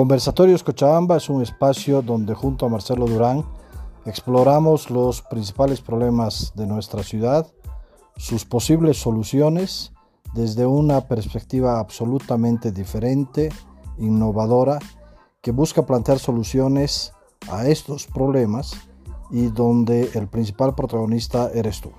Conversatorios Cochabamba es un espacio donde junto a Marcelo Durán exploramos los principales problemas de nuestra ciudad, sus posibles soluciones desde una perspectiva absolutamente diferente, innovadora, que busca plantear soluciones a estos problemas y donde el principal protagonista eres tú.